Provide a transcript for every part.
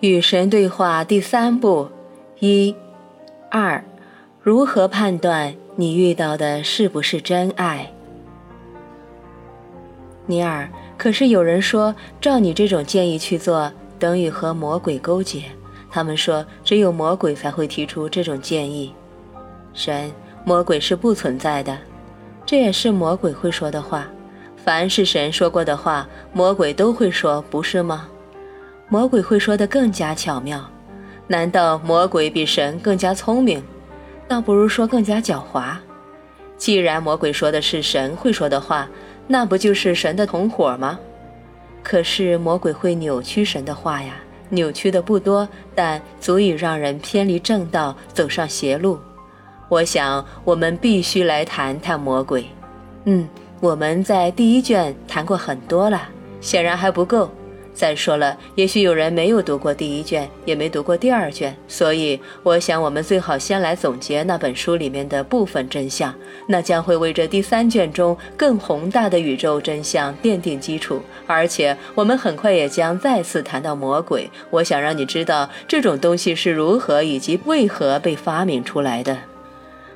与神对话第三步，一、二，如何判断你遇到的是不是真爱？尼尔，可是有人说，照你这种建议去做，等于和魔鬼勾结。他们说，只有魔鬼才会提出这种建议。神，魔鬼是不存在的，这也是魔鬼会说的话。凡是神说过的话，魔鬼都会说，不是吗？魔鬼会说的更加巧妙。难道魔鬼比神更加聪明？倒不如说更加狡猾。既然魔鬼说的是神会说的话，那不就是神的同伙吗？可是魔鬼会扭曲神的话呀，扭曲的不多，但足以让人偏离正道，走上邪路。我想，我们必须来谈谈魔鬼。嗯。我们在第一卷谈过很多了，显然还不够。再说了，也许有人没有读过第一卷，也没读过第二卷，所以我想我们最好先来总结那本书里面的部分真相，那将会为这第三卷中更宏大的宇宙真相奠定基础。而且我们很快也将再次谈到魔鬼。我想让你知道这种东西是如何以及为何被发明出来的。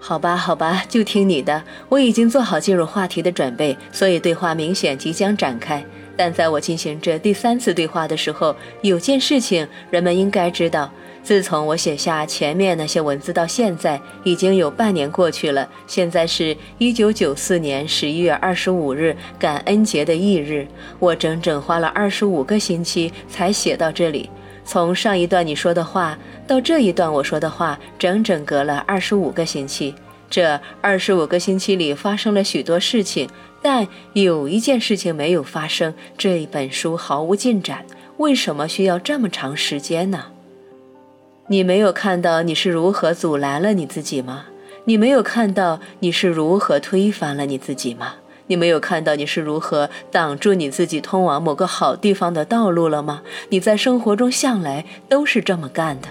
好吧，好吧，就听你的。我已经做好进入话题的准备，所以对话明显即将展开。但在我进行这第三次对话的时候，有件事情人们应该知道：自从我写下前面那些文字到现在，已经有半年过去了。现在是一九九四年十一月二十五日，感恩节的翌日。我整整花了二十五个星期才写到这里。从上一段你说的话到这一段我说的话，整整隔了二十五个星期。这二十五个星期里发生了许多事情，但有一件事情没有发生。这一本书毫无进展，为什么需要这么长时间呢？你没有看到你是如何阻拦了你自己吗？你没有看到你是如何推翻了你自己吗？你没有看到你是如何挡住你自己通往某个好地方的道路了吗？你在生活中向来都是这么干的。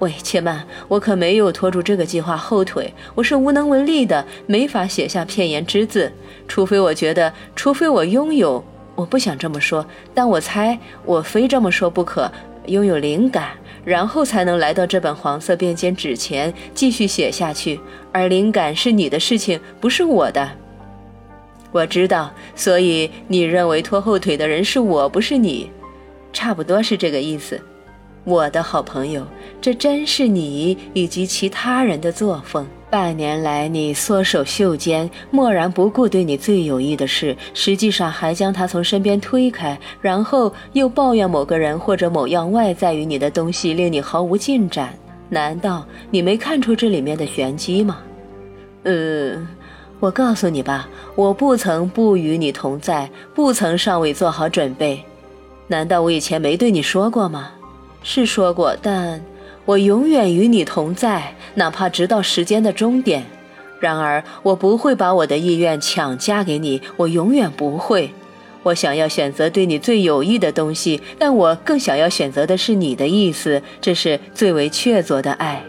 喂，且慢，我可没有拖住这个计划后腿，我是无能为力的，没法写下片言之字，除非我觉得，除非我拥有，我不想这么说，但我猜我非这么说不可，拥有灵感，然后才能来到这本黄色便笺纸前继续写下去。而灵感是你的事情，不是我的。我知道，所以你认为拖后腿的人是我，不是你，差不多是这个意思。我的好朋友，这真是你以及其他人的作风。半年来，你缩手袖间，漠然不顾对你最有益的事，实际上还将他从身边推开，然后又抱怨某个人或者某样外在于你的东西令你毫无进展。难道你没看出这里面的玄机吗？呃。我告诉你吧，我不曾不与你同在，不曾尚未做好准备。难道我以前没对你说过吗？是说过，但我永远与你同在，哪怕直到时间的终点。然而，我不会把我的意愿强加给你，我永远不会。我想要选择对你最有益的东西，但我更想要选择的是你的意思，这是最为确凿的爱。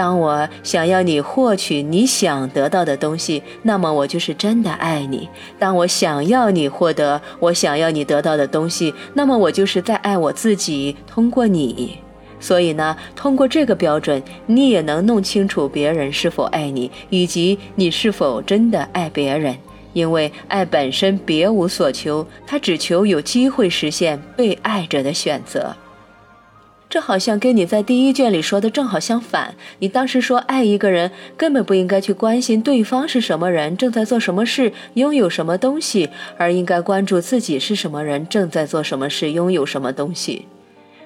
当我想要你获取你想得到的东西，那么我就是真的爱你；当我想要你获得我想要你得到的东西，那么我就是在爱我自己，通过你。所以呢，通过这个标准，你也能弄清楚别人是否爱你，以及你是否真的爱别人。因为爱本身别无所求，他只求有机会实现被爱者的选择。这好像跟你在第一卷里说的正好相反。你当时说，爱一个人根本不应该去关心对方是什么人，正在做什么事，拥有什么东西，而应该关注自己是什么人，正在做什么事，拥有什么东西。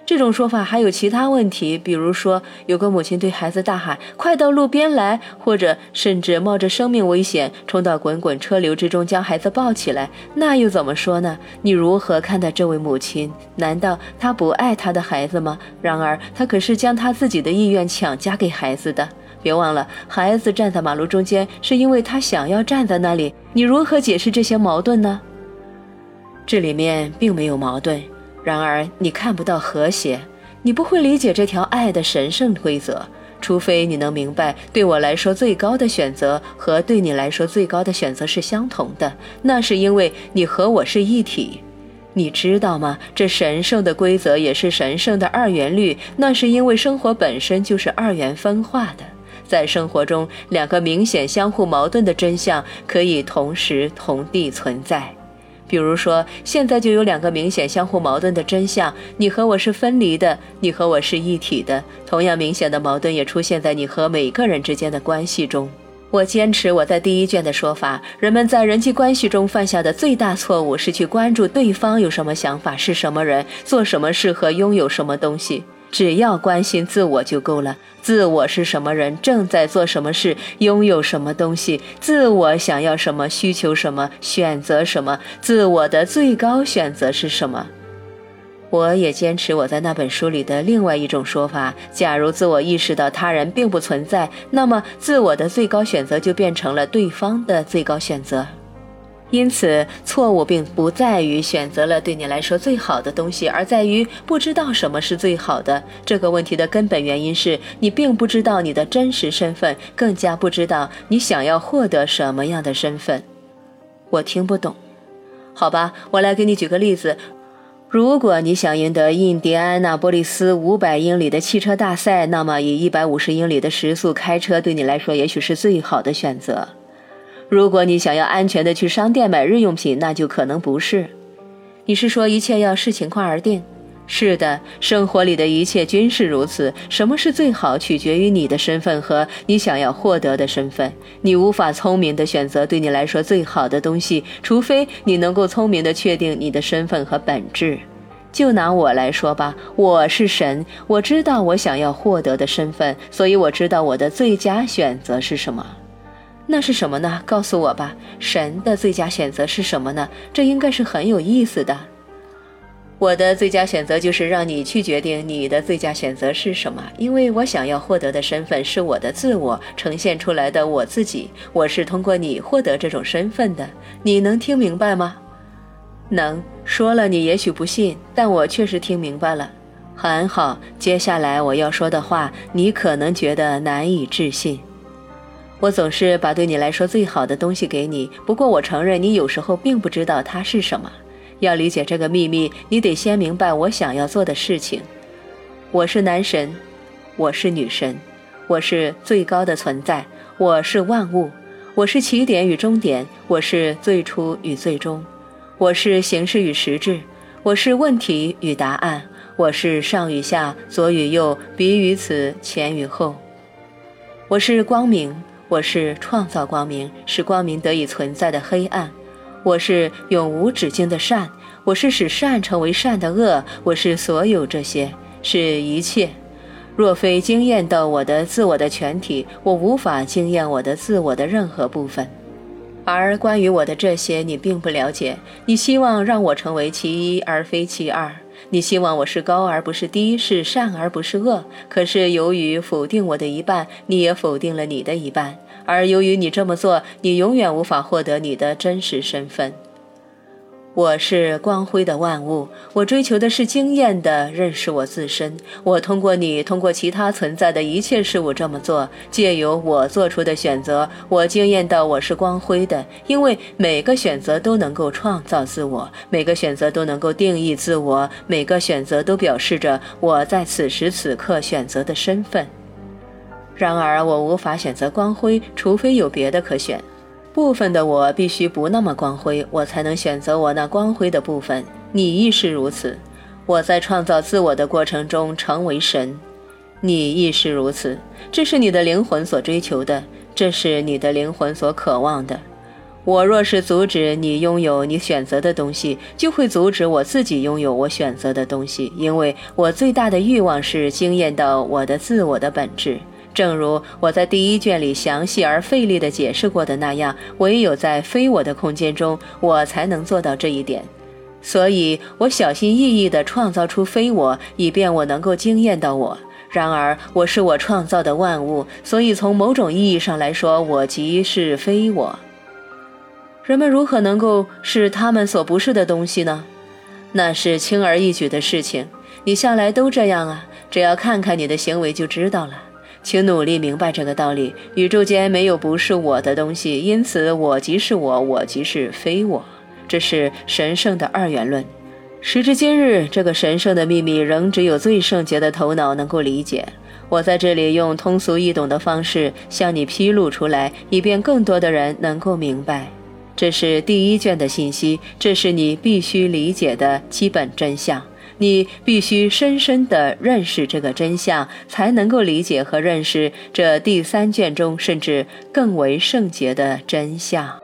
这种说法还有其他问题，比如说有个母亲对孩子大喊“快到路边来”，或者甚至冒着生命危险冲到滚滚车流之中将孩子抱起来，那又怎么说呢？你如何看待这位母亲？难道她不爱她的孩子吗？然而她可是将她自己的意愿强加给孩子的。别忘了，孩子站在马路中间是因为他想要站在那里。你如何解释这些矛盾呢？这里面并没有矛盾。然而，你看不到和谐，你不会理解这条爱的神圣规则，除非你能明白，对我来说最高的选择和对你来说最高的选择是相同的。那是因为你和我是一体。你知道吗？这神圣的规则也是神圣的二元律，那是因为生活本身就是二元分化的。在生活中，两个明显相互矛盾的真相可以同时同地存在。比如说，现在就有两个明显相互矛盾的真相：你和我是分离的，你和我是一体的。同样明显的矛盾也出现在你和每个人之间的关系中。我坚持我在第一卷的说法：人们在人际关系中犯下的最大错误是去关注对方有什么想法、是什么人、做什么事和拥有什么东西。只要关心自我就够了。自我是什么人，正在做什么事，拥有什么东西？自我想要什么？需求什么？选择什么？自我的最高选择是什么？我也坚持我在那本书里的另外一种说法：假如自我意识到他人并不存在，那么自我的最高选择就变成了对方的最高选择。因此，错误并不在于选择了对你来说最好的东西，而在于不知道什么是最好的。这个问题的根本原因是你并不知道你的真实身份，更加不知道你想要获得什么样的身份。我听不懂，好吧，我来给你举个例子。如果你想赢得印第安纳波利斯五百英里的汽车大赛，那么以一百五十英里的时速开车对你来说也许是最好的选择。如果你想要安全的去商店买日用品，那就可能不是。你是说一切要视情况而定？是的，生活里的一切均是如此。什么是最好，取决于你的身份和你想要获得的身份。你无法聪明的选择对你来说最好的东西，除非你能够聪明的确定你的身份和本质。就拿我来说吧，我是神，我知道我想要获得的身份，所以我知道我的最佳选择是什么。那是什么呢？告诉我吧，神的最佳选择是什么呢？这应该是很有意思的。我的最佳选择就是让你去决定你的最佳选择是什么，因为我想要获得的身份是我的自我呈现出来的我自己，我是通过你获得这种身份的。你能听明白吗？能说了，你也许不信，但我确实听明白了。很好，接下来我要说的话，你可能觉得难以置信。我总是把对你来说最好的东西给你，不过我承认你有时候并不知道它是什么。要理解这个秘密，你得先明白我想要做的事情。我是男神，我是女神，我是最高的存在，我是万物，我是起点与终点，我是最初与最终，我是形式与实质，我是问题与答案，我是上与下，左与右，彼与此，前与后，我是光明，我是创造光明，使光明得以存在的黑暗。我是永无止境的善，我是使善成为善的恶，我是所有这些，是一切。若非惊艳到我的自我的全体，我无法惊艳我的自我的任何部分。而关于我的这些，你并不了解。你希望让我成为其一而非其二，你希望我是高而不是低，是善而不是恶。可是由于否定我的一半，你也否定了你的一半。而由于你这么做，你永远无法获得你的真实身份。我是光辉的万物，我追求的是经验的认识我自身。我通过你，通过其他存在的一切事物这么做，借由我做出的选择，我惊艳到我是光辉的，因为每个选择都能够创造自我，每个选择都能够定义自我，每个选择都表示着我在此时此刻选择的身份。然而，我无法选择光辉，除非有别的可选。部分的我必须不那么光辉，我才能选择我那光辉的部分。你亦是如此。我在创造自我的过程中成为神，你亦是如此。这是你的灵魂所追求的，这是你的灵魂所渴望的。我若是阻止你拥有你选择的东西，就会阻止我自己拥有我选择的东西，因为我最大的欲望是惊艳到我的自我的本质。正如我在第一卷里详细而费力地解释过的那样，唯有在非我的空间中，我才能做到这一点。所以，我小心翼翼地创造出非我，以便我能够惊艳到我。然而，我是我创造的万物，所以从某种意义上来说，我即是非我。人们如何能够是他们所不是的东西呢？那是轻而易举的事情。你向来都这样啊，只要看看你的行为就知道了。请努力明白这个道理：宇宙间没有不是我的东西，因此我即是我，我即是非我。这是神圣的二元论。时至今日，这个神圣的秘密仍只有最圣洁的头脑能够理解。我在这里用通俗易懂的方式向你披露出来，以便更多的人能够明白。这是第一卷的信息，这是你必须理解的基本真相。你必须深深地认识这个真相，才能够理解和认识这第三卷中甚至更为圣洁的真相。